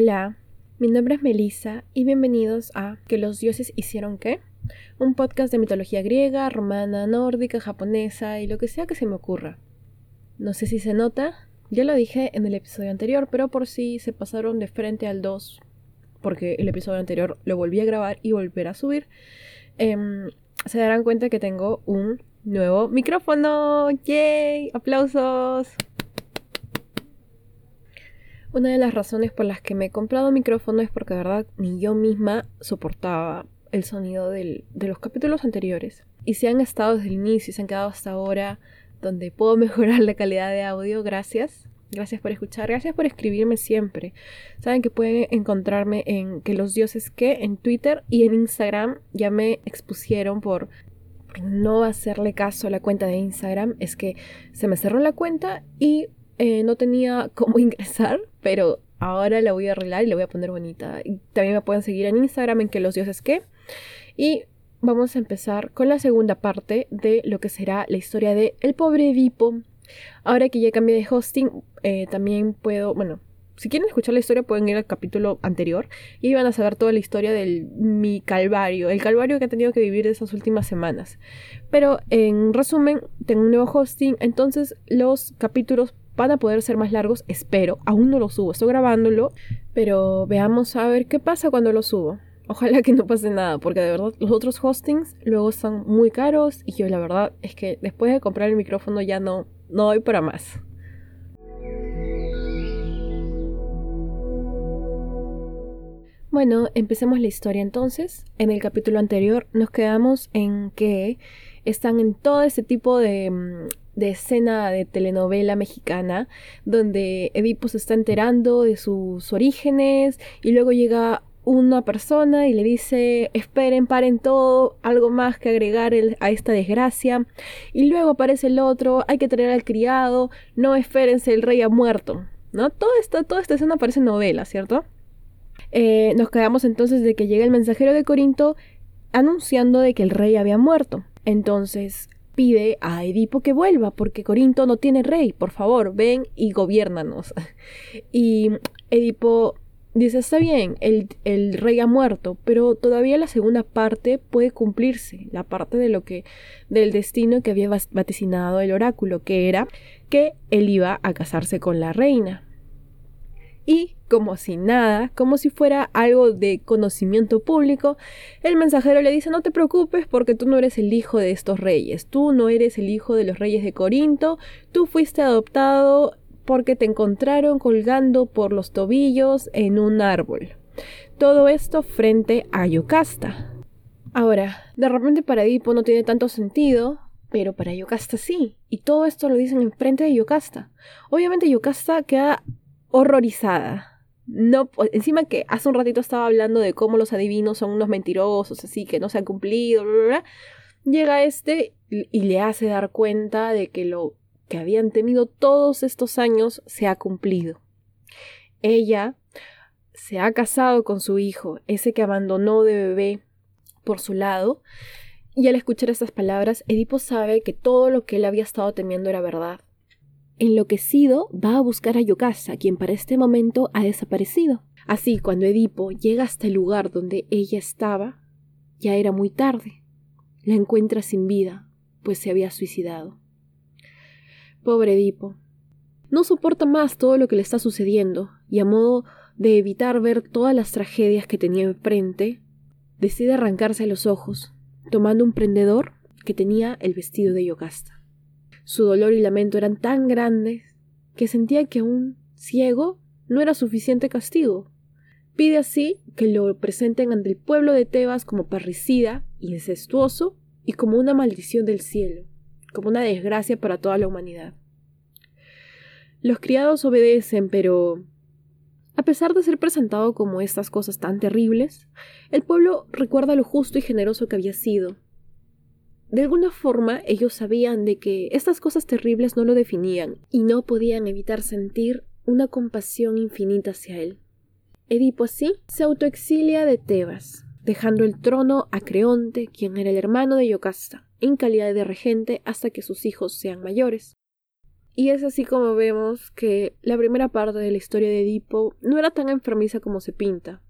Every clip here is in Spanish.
Hola, mi nombre es Melissa y bienvenidos a ¿Que los dioses hicieron qué? Un podcast de mitología griega, romana, nórdica, japonesa y lo que sea que se me ocurra. No sé si se nota, ya lo dije en el episodio anterior, pero por si se pasaron de frente al 2, porque el episodio anterior lo volví a grabar y volver a subir, em, se darán cuenta que tengo un nuevo micrófono. ¡Yay! ¡Aplausos! Una de las razones por las que me he comprado micrófono es porque de verdad ni yo misma soportaba el sonido de los capítulos anteriores. Y si han estado desde el inicio y se han quedado hasta ahora donde puedo mejorar la calidad de audio, gracias. Gracias por escuchar, gracias por escribirme siempre. Saben que pueden encontrarme en que los dioses que en Twitter y en Instagram ya me expusieron por no hacerle caso a la cuenta de Instagram. Es que se me cerró la cuenta y eh, no tenía cómo ingresar, pero ahora la voy a arreglar y la voy a poner bonita. Y también me pueden seguir en Instagram en que los dioses que. Y vamos a empezar con la segunda parte de lo que será la historia de El pobre Edipo. Ahora que ya cambié de hosting, eh, también puedo, bueno, si quieren escuchar la historia pueden ir al capítulo anterior y van a saber toda la historia de mi calvario, el calvario que he tenido que vivir esas últimas semanas. Pero en resumen, tengo un nuevo hosting, entonces los capítulos van a poder ser más largos, espero. Aún no lo subo, estoy grabándolo, pero veamos a ver qué pasa cuando lo subo. Ojalá que no pase nada, porque de verdad los otros hostings luego están muy caros y yo la verdad es que después de comprar el micrófono ya no, no doy para más. Bueno, empecemos la historia entonces. En el capítulo anterior nos quedamos en que están en todo ese tipo de, mm, de escena de telenovela mexicana donde Edipo se está enterando de sus orígenes y luego llega una persona y le dice esperen, paren todo, algo más que agregar a esta desgracia y luego aparece el otro, hay que traer al criado, no espérense, el rey ha muerto, ¿no? Todo esto, toda esta escena parece novela, ¿cierto? Eh, nos quedamos entonces de que llega el mensajero de Corinto anunciando de que el rey había muerto. Entonces pide a Edipo que vuelva, porque Corinto no tiene rey, por favor, ven y gobiernanos. Y Edipo dice, está bien, el, el, rey ha muerto, pero todavía la segunda parte puede cumplirse, la parte de lo que, del destino que había vaticinado el oráculo, que era que él iba a casarse con la reina y, como si nada, como si fuera algo de conocimiento público, el mensajero le dice no te preocupes porque tú no eres el hijo de estos reyes, tú no eres el hijo de los reyes de Corinto, tú fuiste adoptado porque te encontraron colgando por los tobillos en un árbol. Todo esto frente a Yocasta. Ahora, de repente para Edipo no tiene tanto sentido, pero para Yocasta sí. Y todo esto lo dicen enfrente de Yocasta. Obviamente Yocasta queda horrorizada. No, encima que hace un ratito estaba hablando de cómo los adivinos son unos mentirosos, así que no se han cumplido, llega este y le hace dar cuenta de que lo que habían temido todos estos años se ha cumplido. Ella se ha casado con su hijo, ese que abandonó de bebé por su lado, y al escuchar estas palabras, Edipo sabe que todo lo que él había estado temiendo era verdad. Enloquecido, va a buscar a Yocasta, quien para este momento ha desaparecido. Así, cuando Edipo llega hasta el lugar donde ella estaba, ya era muy tarde. La encuentra sin vida, pues se había suicidado. Pobre Edipo. No soporta más todo lo que le está sucediendo, y a modo de evitar ver todas las tragedias que tenía enfrente, decide arrancarse los ojos, tomando un prendedor que tenía el vestido de Yocasta. Su dolor y lamento eran tan grandes que sentía que un ciego no era suficiente castigo. Pide así que lo presenten ante el pueblo de Tebas como parricida, incestuoso y como una maldición del cielo, como una desgracia para toda la humanidad. Los criados obedecen, pero a pesar de ser presentado como estas cosas tan terribles, el pueblo recuerda lo justo y generoso que había sido, de alguna forma ellos sabían de que estas cosas terribles no lo definían y no podían evitar sentir una compasión infinita hacia él. Edipo así se autoexilia de Tebas, dejando el trono a Creonte, quien era el hermano de Yocasta, en calidad de regente hasta que sus hijos sean mayores. Y es así como vemos que la primera parte de la historia de Edipo no era tan enfermiza como se pinta.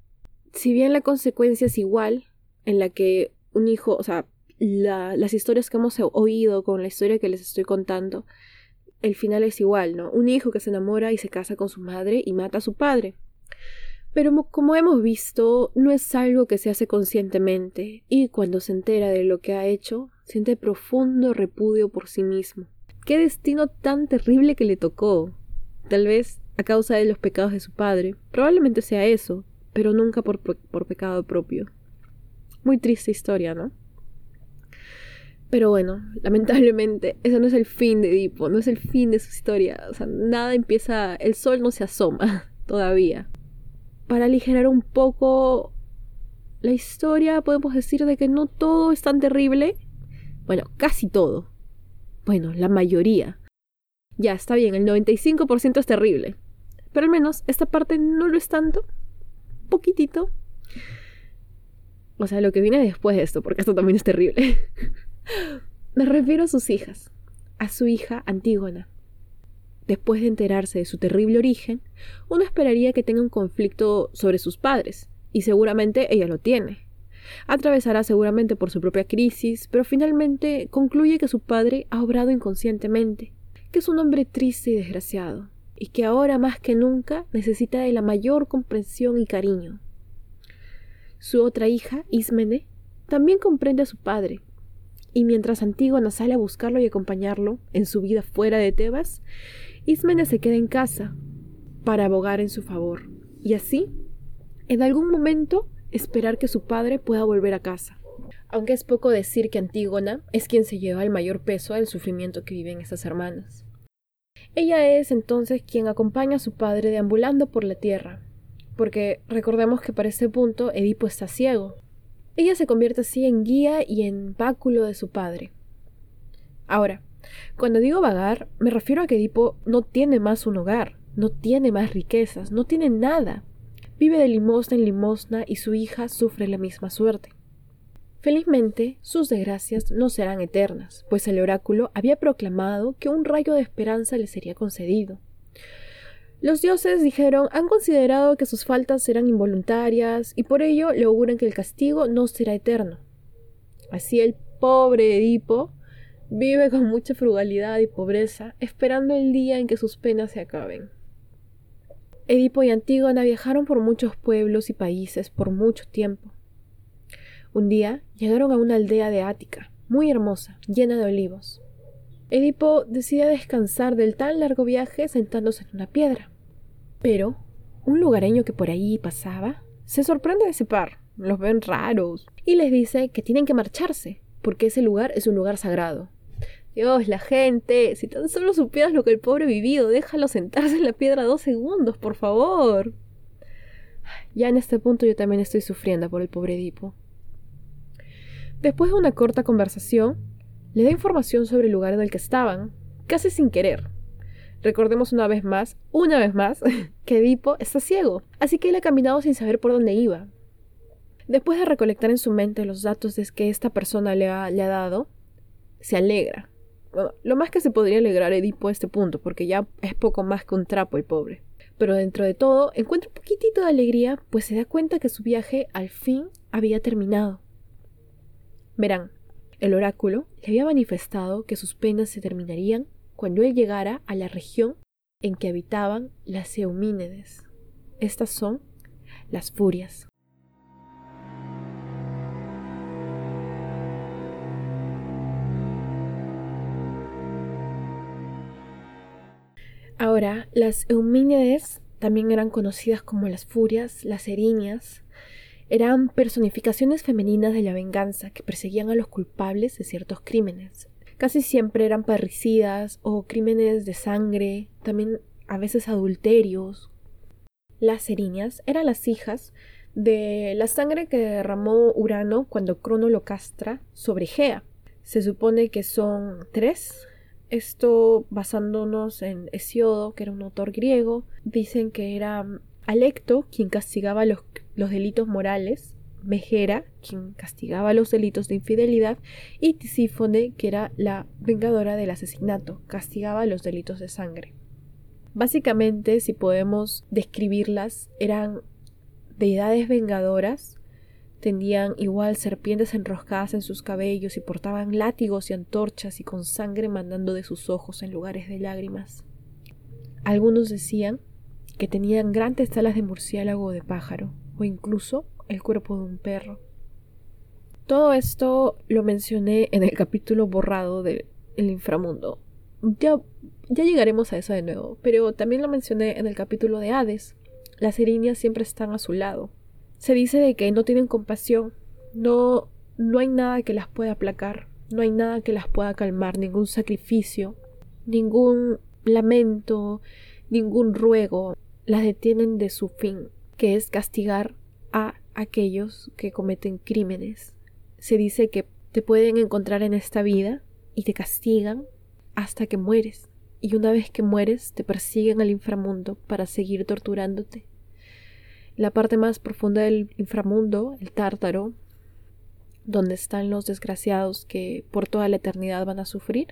Si bien la consecuencia es igual, en la que un hijo, o sea, las historias que hemos oído con la historia que les estoy contando, el final es igual, ¿no? Un hijo que se enamora y se casa con su madre y mata a su padre. Pero como hemos visto, no es algo que se hace conscientemente, y cuando se entera de lo que ha hecho, siente profundo repudio por sí mismo. Qué destino tan terrible que le tocó. Tal vez a causa de los pecados de su padre. Probablemente sea eso, pero nunca por, por pecado propio. Muy triste historia, ¿no? Pero bueno, lamentablemente, ese no es el fin de Edipo, no es el fin de su historia. O sea, nada empieza, el sol no se asoma todavía. Para aligerar un poco la historia, podemos decir de que no todo es tan terrible. Bueno, casi todo bueno, la mayoría. Ya, está bien, el 95% es terrible. Pero al menos esta parte no lo es tanto. Poquitito. O sea, lo que viene después de esto, porque esto también es terrible. Me refiero a sus hijas. A su hija Antígona. Después de enterarse de su terrible origen, uno esperaría que tenga un conflicto sobre sus padres, y seguramente ella lo tiene. Atravesará seguramente por su propia crisis, pero finalmente concluye que su padre ha obrado inconscientemente, que es un hombre triste y desgraciado, y que ahora más que nunca necesita de la mayor comprensión y cariño. Su otra hija, Ismene, también comprende a su padre, y mientras Antígona sale a buscarlo y acompañarlo en su vida fuera de Tebas, Ismene se queda en casa para abogar en su favor, y así, en algún momento, esperar que su padre pueda volver a casa. Aunque es poco decir que Antígona es quien se lleva el mayor peso del sufrimiento que viven estas hermanas. Ella es entonces quien acompaña a su padre deambulando por la tierra, porque recordemos que para este punto Edipo está ciego. Ella se convierte así en guía y en báculo de su padre. Ahora, cuando digo vagar, me refiero a que Edipo no tiene más un hogar, no tiene más riquezas, no tiene nada. Vive de limosna en limosna y su hija sufre la misma suerte. Felizmente, sus desgracias no serán eternas, pues el oráculo había proclamado que un rayo de esperanza le sería concedido. Los dioses dijeron han considerado que sus faltas serán involuntarias y por ello le auguran que el castigo no será eterno. Así el pobre Edipo vive con mucha frugalidad y pobreza, esperando el día en que sus penas se acaben. Edipo y Antígona viajaron por muchos pueblos y países por mucho tiempo. Un día llegaron a una aldea de Ática, muy hermosa, llena de olivos. Edipo decide descansar del tan largo viaje sentándose en una piedra. Pero un lugareño que por ahí pasaba se sorprende de ese par, los ven raros, y les dice que tienen que marcharse, porque ese lugar es un lugar sagrado. Dios, la gente, si tan solo supieras lo que el pobre vivido, déjalo sentarse en la piedra dos segundos, por favor. Ya en este punto yo también estoy sufriendo por el pobre Edipo. Después de una corta conversación, le da información sobre el lugar en el que estaban, casi sin querer. Recordemos una vez más, una vez más, que Edipo está ciego, así que él ha caminado sin saber por dónde iba. Después de recolectar en su mente los datos que esta persona le ha, le ha dado, se alegra lo más que se podría alegrar Edipo a este punto, porque ya es poco más que un trapo el pobre. Pero dentro de todo, encuentra un poquitito de alegría, pues se da cuenta que su viaje al fin había terminado. Verán, el oráculo le había manifestado que sus penas se terminarían cuando él llegara a la región en que habitaban las Eumínedes. Estas son las furias. Ahora, las Eumínides también eran conocidas como las Furias, las Erinias. Eran personificaciones femeninas de la venganza que perseguían a los culpables de ciertos crímenes. Casi siempre eran parricidas o crímenes de sangre, también a veces adulterios. Las Erinias eran las hijas de la sangre que derramó Urano cuando Crono lo castra sobre Gea. Se supone que son tres esto basándonos en Hesiodo, que era un autor griego, dicen que era Alecto quien castigaba los, los delitos morales Megera, quien castigaba los delitos de infidelidad, y Tisífone, que era la vengadora del asesinato, castigaba los delitos de sangre. Básicamente, si podemos describirlas, eran deidades vengadoras, tenían igual serpientes enroscadas en sus cabellos y portaban látigos y antorchas y con sangre mandando de sus ojos en lugares de lágrimas. Algunos decían que tenían grandes alas de murciélago o de pájaro, o incluso el cuerpo de un perro. Todo esto lo mencioné en el capítulo borrado del inframundo. Ya, ya llegaremos a eso de nuevo, pero también lo mencioné en el capítulo de Hades. Las erinias siempre están a su lado. Se dice de que no tienen compasión, no, no hay nada que las pueda aplacar, no hay nada que las pueda calmar, ningún sacrificio, ningún lamento, ningún ruego las detienen de su fin, que es castigar a aquellos que cometen crímenes. Se dice que te pueden encontrar en esta vida y te castigan hasta que mueres. Y una vez que mueres te persiguen al inframundo para seguir torturándote. La parte más profunda del inframundo, el tártaro, donde están los desgraciados que por toda la eternidad van a sufrir,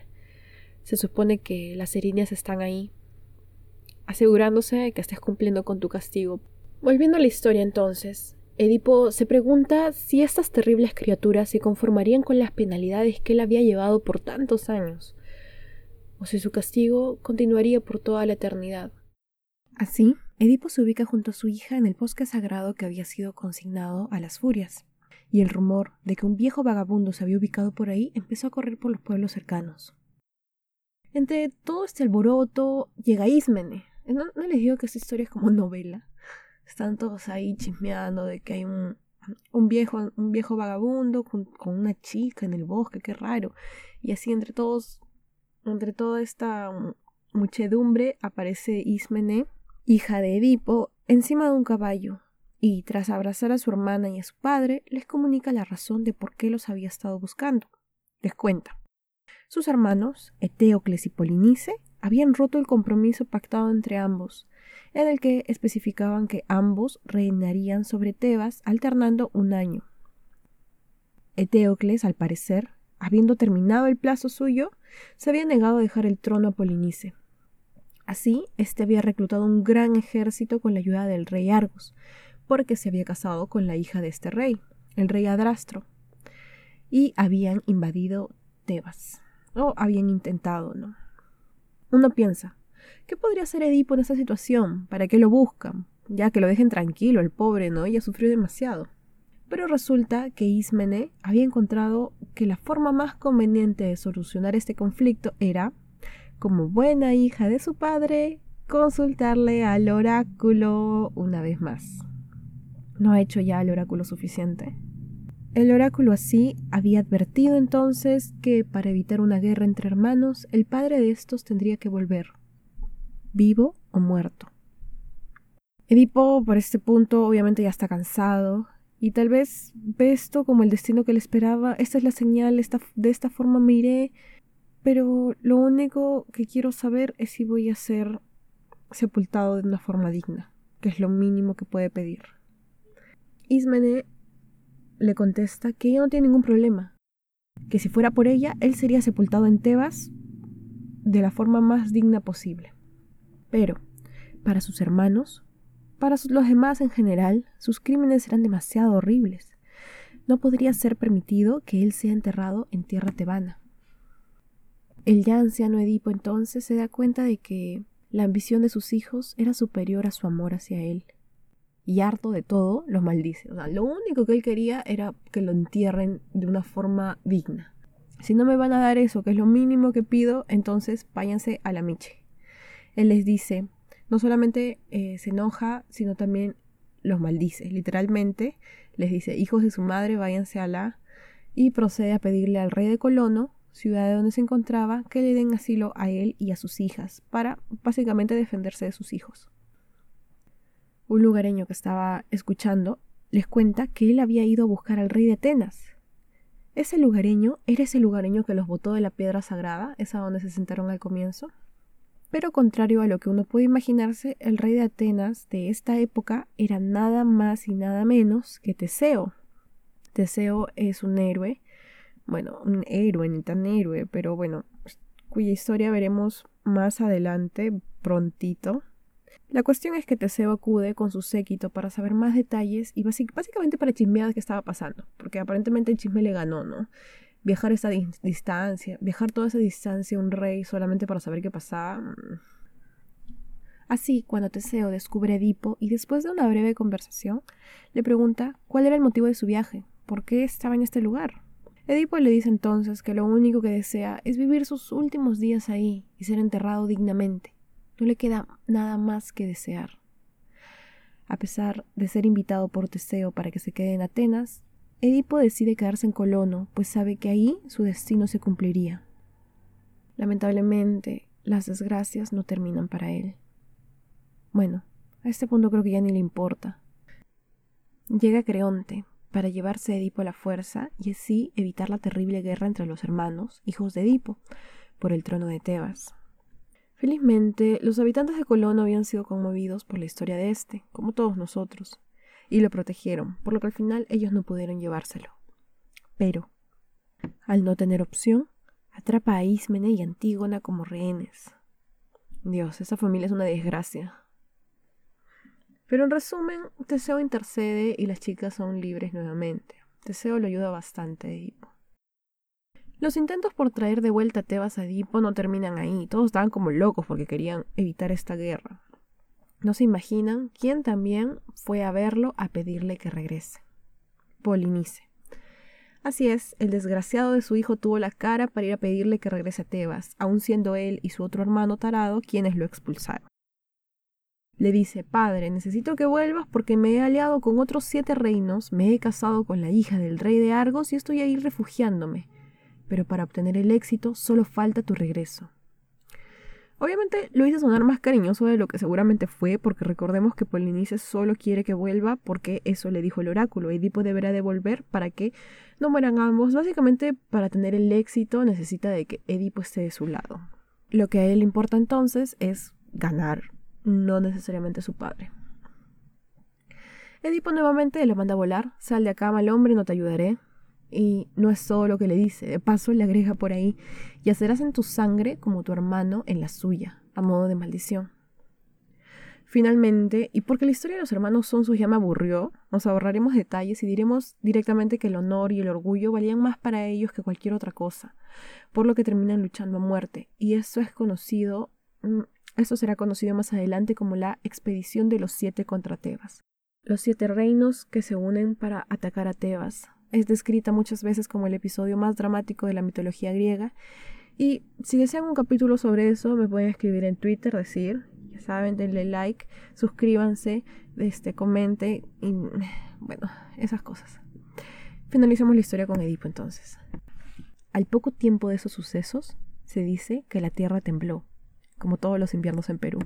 se supone que las erinias están ahí, asegurándose de que estés cumpliendo con tu castigo. Volviendo a la historia entonces, Edipo se pregunta si estas terribles criaturas se conformarían con las penalidades que él había llevado por tantos años, o si su castigo continuaría por toda la eternidad. Así, Edipo se ubica junto a su hija en el bosque sagrado que había sido consignado a las furias, y el rumor de que un viejo vagabundo se había ubicado por ahí empezó a correr por los pueblos cercanos. Entre todo este alboroto llega Ismene. No, no les digo que esta historia es como novela, están todos ahí chismeando de que hay un, un viejo, un viejo vagabundo con, una chica en el bosque, qué raro. Y así entre todos, entre toda esta muchedumbre aparece Ismene, hija de Edipo, encima de un caballo, y tras abrazar a su hermana y a su padre, les comunica la razón de por qué los había estado buscando. Les cuenta. Sus hermanos, Eteocles y Polinice, habían roto el compromiso pactado entre ambos, en el que especificaban que ambos reinarían sobre Tebas alternando un año. Eteocles, al parecer, habiendo terminado el plazo suyo, se había negado a dejar el trono a Polinice. Así, éste había reclutado un gran ejército con la ayuda del rey Argos, porque se había casado con la hija de este rey, el rey Adrastro, y habían invadido Tebas, o habían intentado, ¿no? Uno piensa, ¿qué podría hacer Edipo en esa situación? ¿Para qué lo buscan? Ya que lo dejen tranquilo, el pobre, ¿no? Ya sufrió demasiado. Pero resulta que Ismene había encontrado que la forma más conveniente de solucionar este conflicto era, como buena hija de su padre, consultarle al oráculo una vez más. ¿No ha hecho ya el oráculo suficiente? El oráculo así había advertido entonces que para evitar una guerra entre hermanos, el padre de estos tendría que volver, vivo o muerto. Edipo, por este punto, obviamente ya está cansado, y tal vez ve esto como el destino que le esperaba, esta es la señal, de esta forma me iré, pero lo único que quiero saber es si voy a ser sepultado de una forma digna, que es lo mínimo que puede pedir. Ismene le contesta que ella no tiene ningún problema, que si fuera por ella, él sería sepultado en Tebas de la forma más digna posible. Pero, para sus hermanos, para los demás en general, sus crímenes eran demasiado horribles. No podría ser permitido que él sea enterrado en tierra tebana. El ya anciano Edipo entonces se da cuenta de que la ambición de sus hijos era superior a su amor hacia él y harto de todo, los maldice. O sea, lo único que él quería era que lo entierren de una forma digna. Si no me van a dar eso, que es lo mínimo que pido, entonces váyanse a la miche. Él les dice, no solamente eh, se enoja, sino también los maldice. Literalmente les dice, hijos de su madre, váyanse a la... Y procede a pedirle al rey de Colono, ciudad de donde se encontraba, que le den asilo a él y a sus hijas, para básicamente defenderse de sus hijos un lugareño que estaba escuchando, les cuenta que él había ido a buscar al rey de Atenas. Ese lugareño era ese lugareño que los botó de la piedra sagrada, esa donde se sentaron al comienzo. Pero contrario a lo que uno puede imaginarse, el rey de Atenas de esta época era nada más y nada menos que Teseo, Teseo es un héroe, bueno, un héroe, ni tan héroe, pero bueno, cuya historia veremos más adelante, prontito. La cuestión es que Teseo acude con su séquito para saber más detalles y básicamente para chismear qué estaba pasando, porque aparentemente el chisme le ganó, ¿no? Viajar esa distancia, viajar toda esa distancia un rey solamente para saber qué pasaba. Mm. Así, cuando Teseo descubre a Edipo y después de una breve conversación, le pregunta cuál era el motivo de su viaje, por qué estaba en este lugar. Edipo le dice entonces que lo único que desea es vivir sus últimos días ahí y ser enterrado dignamente. No le queda nada más que desear. A pesar de ser invitado por Teseo para que se quede en Atenas, Edipo decide quedarse en Colono, pues sabe que ahí su destino se cumpliría. Lamentablemente, las desgracias no terminan para él. Bueno, a este punto creo que ya ni le importa. Llega Creonte, para llevarse a Edipo a la fuerza y así evitar la terrible guerra entre los hermanos, hijos de Edipo, por el trono de Tebas. Felizmente, los habitantes de Colono habían sido conmovidos por la historia de este, como todos nosotros, y lo protegieron, por lo que al final ellos no pudieron llevárselo. Pero, al no tener opción, atrapa a Ismene y Antígona como rehenes. Dios, esa familia es una desgracia. Pero en resumen, Teseo intercede y las chicas son libres nuevamente. Teseo lo ayuda bastante a Edipo. Los intentos por traer de vuelta a Tebas a Edipo no terminan ahí. Todos estaban como locos porque querían evitar esta guerra. No se imaginan quién también fue a verlo a pedirle que regrese. Polinice. Así es, el desgraciado de su hijo tuvo la cara para ir a pedirle que regrese a Tebas, aun siendo él y su otro hermano tarado quienes lo expulsaron. Le dice, Padre, necesito que vuelvas porque me he aliado con otros siete reinos, me he casado con la hija del rey de Argos y estoy ahí refugiándome. Pero para obtener el éxito solo falta tu regreso. Obviamente lo hice sonar más cariñoso de lo que seguramente fue, porque recordemos que Polinices solo quiere que vuelva porque eso le dijo el oráculo. Edipo deberá devolver para que no mueran ambos. Básicamente, para tener el éxito necesita de que Edipo esté de su lado. Lo que a él le importa entonces es ganar, no necesariamente su padre. Edipo nuevamente le manda a volar, sal de acá mal hombre, no te ayudaré. Y no es todo lo que le dice, de paso le agrega por ahí, y hacerás en tu sangre como tu hermano en la suya, a modo de maldición. Finalmente, y porque la historia de los hermanos Sonsus ya me aburrió, nos ahorraremos detalles y diremos directamente que el honor y el orgullo valían más para ellos que cualquier otra cosa, por lo que terminan luchando a muerte, y eso es conocido mm, esto será conocido más adelante como la expedición de los siete contra Tebas. Los siete reinos que se unen para atacar a Tebas. Es descrita muchas veces como el episodio más dramático de la mitología griega. Y si desean un capítulo sobre eso, me pueden escribir en Twitter, decir, ya saben, denle like, suscríbanse, este, comente y bueno, esas cosas. Finalicemos la historia con Edipo entonces. Al poco tiempo de esos sucesos, se dice que la tierra tembló como todos los inviernos en Perú.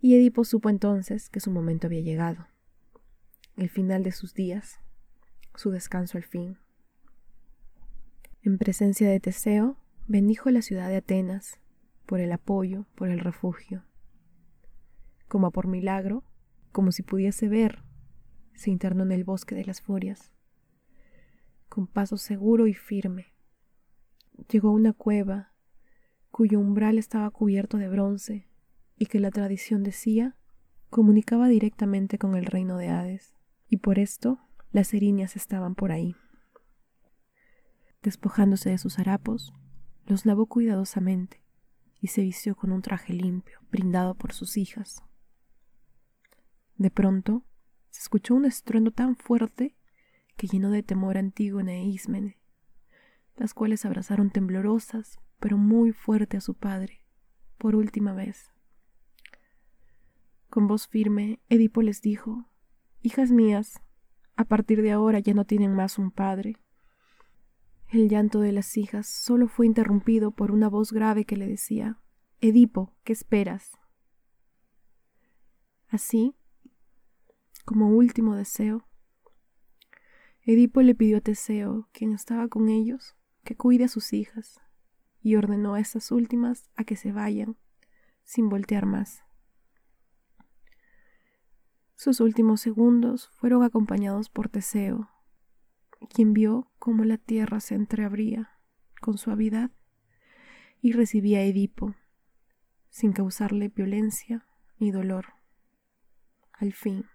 Y Edipo supo entonces que su momento había llegado. El final de sus días, su descanso al fin. En presencia de Teseo, bendijo la ciudad de Atenas por el apoyo, por el refugio. Como por milagro, como si pudiese ver, se internó en el bosque de las furias. Con paso seguro y firme, llegó a una cueva cuyo umbral estaba cubierto de bronce y que la tradición decía comunicaba directamente con el reino de Hades, y por esto las erinias estaban por ahí. Despojándose de sus harapos, los lavó cuidadosamente y se vistió con un traje limpio, brindado por sus hijas. De pronto se escuchó un estruendo tan fuerte que llenó de temor a Antígona e Ismene, las cuales abrazaron temblorosas pero muy fuerte a su padre, por última vez. Con voz firme, Edipo les dijo, Hijas mías, a partir de ahora ya no tienen más un padre. El llanto de las hijas solo fue interrumpido por una voz grave que le decía, Edipo, ¿qué esperas? Así, como último deseo, Edipo le pidió a Teseo, quien estaba con ellos, que cuide a sus hijas y ordenó a estas últimas a que se vayan, sin voltear más. Sus últimos segundos fueron acompañados por Teseo, quien vio cómo la tierra se entreabría con suavidad y recibía a Edipo sin causarle violencia ni dolor. Al fin.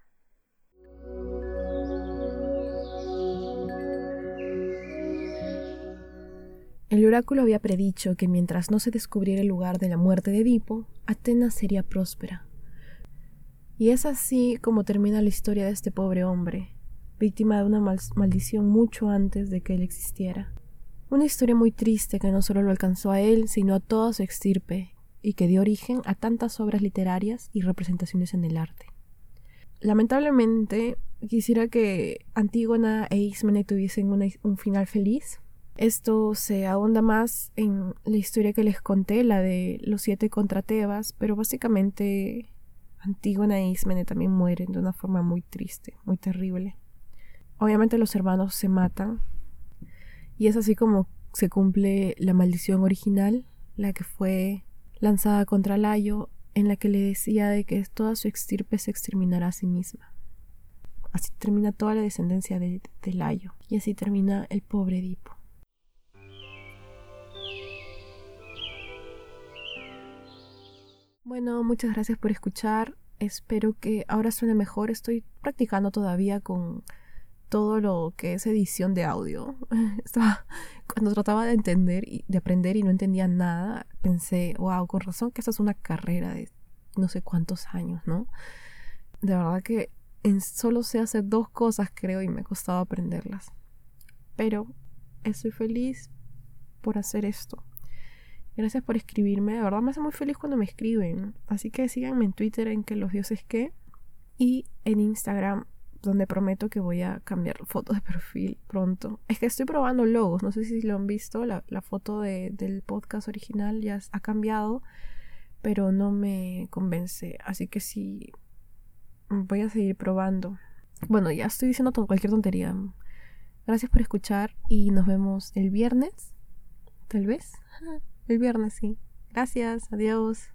El oráculo había predicho que mientras no se descubriera el lugar de la muerte de Edipo, Atenas sería próspera. Y es así como termina la historia de este pobre hombre, víctima de una maldición mucho antes de que él existiera. Una historia muy triste que no solo lo alcanzó a él, sino a toda su extirpe, y que dio origen a tantas obras literarias y representaciones en el arte. Lamentablemente, quisiera que Antígona e Ismene tuviesen un final feliz. Esto se ahonda más en la historia que les conté, la de los siete contra Tebas, pero básicamente Antígona e Ismene también mueren de una forma muy triste, muy terrible. Obviamente los hermanos se matan y es así como se cumple la maldición original, la que fue lanzada contra Layo, en la que le decía de que toda su extirpe se exterminará a sí misma. Así termina toda la descendencia de, de Layo y así termina el pobre Edipo. Bueno, muchas gracias por escuchar. Espero que ahora suene mejor. Estoy practicando todavía con todo lo que es edición de audio. Estaba, cuando trataba de entender y de aprender y no entendía nada, pensé, wow, con razón que esa es una carrera de no sé cuántos años, ¿no? De verdad que solo sé hacer dos cosas, creo, y me ha costado aprenderlas. Pero estoy feliz por hacer esto. Gracias por escribirme. De verdad me hace muy feliz cuando me escriben. Así que síganme en Twitter en que los dioses que. Y en Instagram, donde prometo que voy a cambiar foto de perfil pronto. Es que estoy probando logos. No sé si lo han visto. La, foto del podcast original ya ha cambiado. Pero no me convence. Así que sí. Voy a seguir probando. Bueno, ya estoy diciendo cualquier tontería. Gracias por escuchar y nos vemos el viernes. Tal vez. El viernes, sí. Gracias, adiós.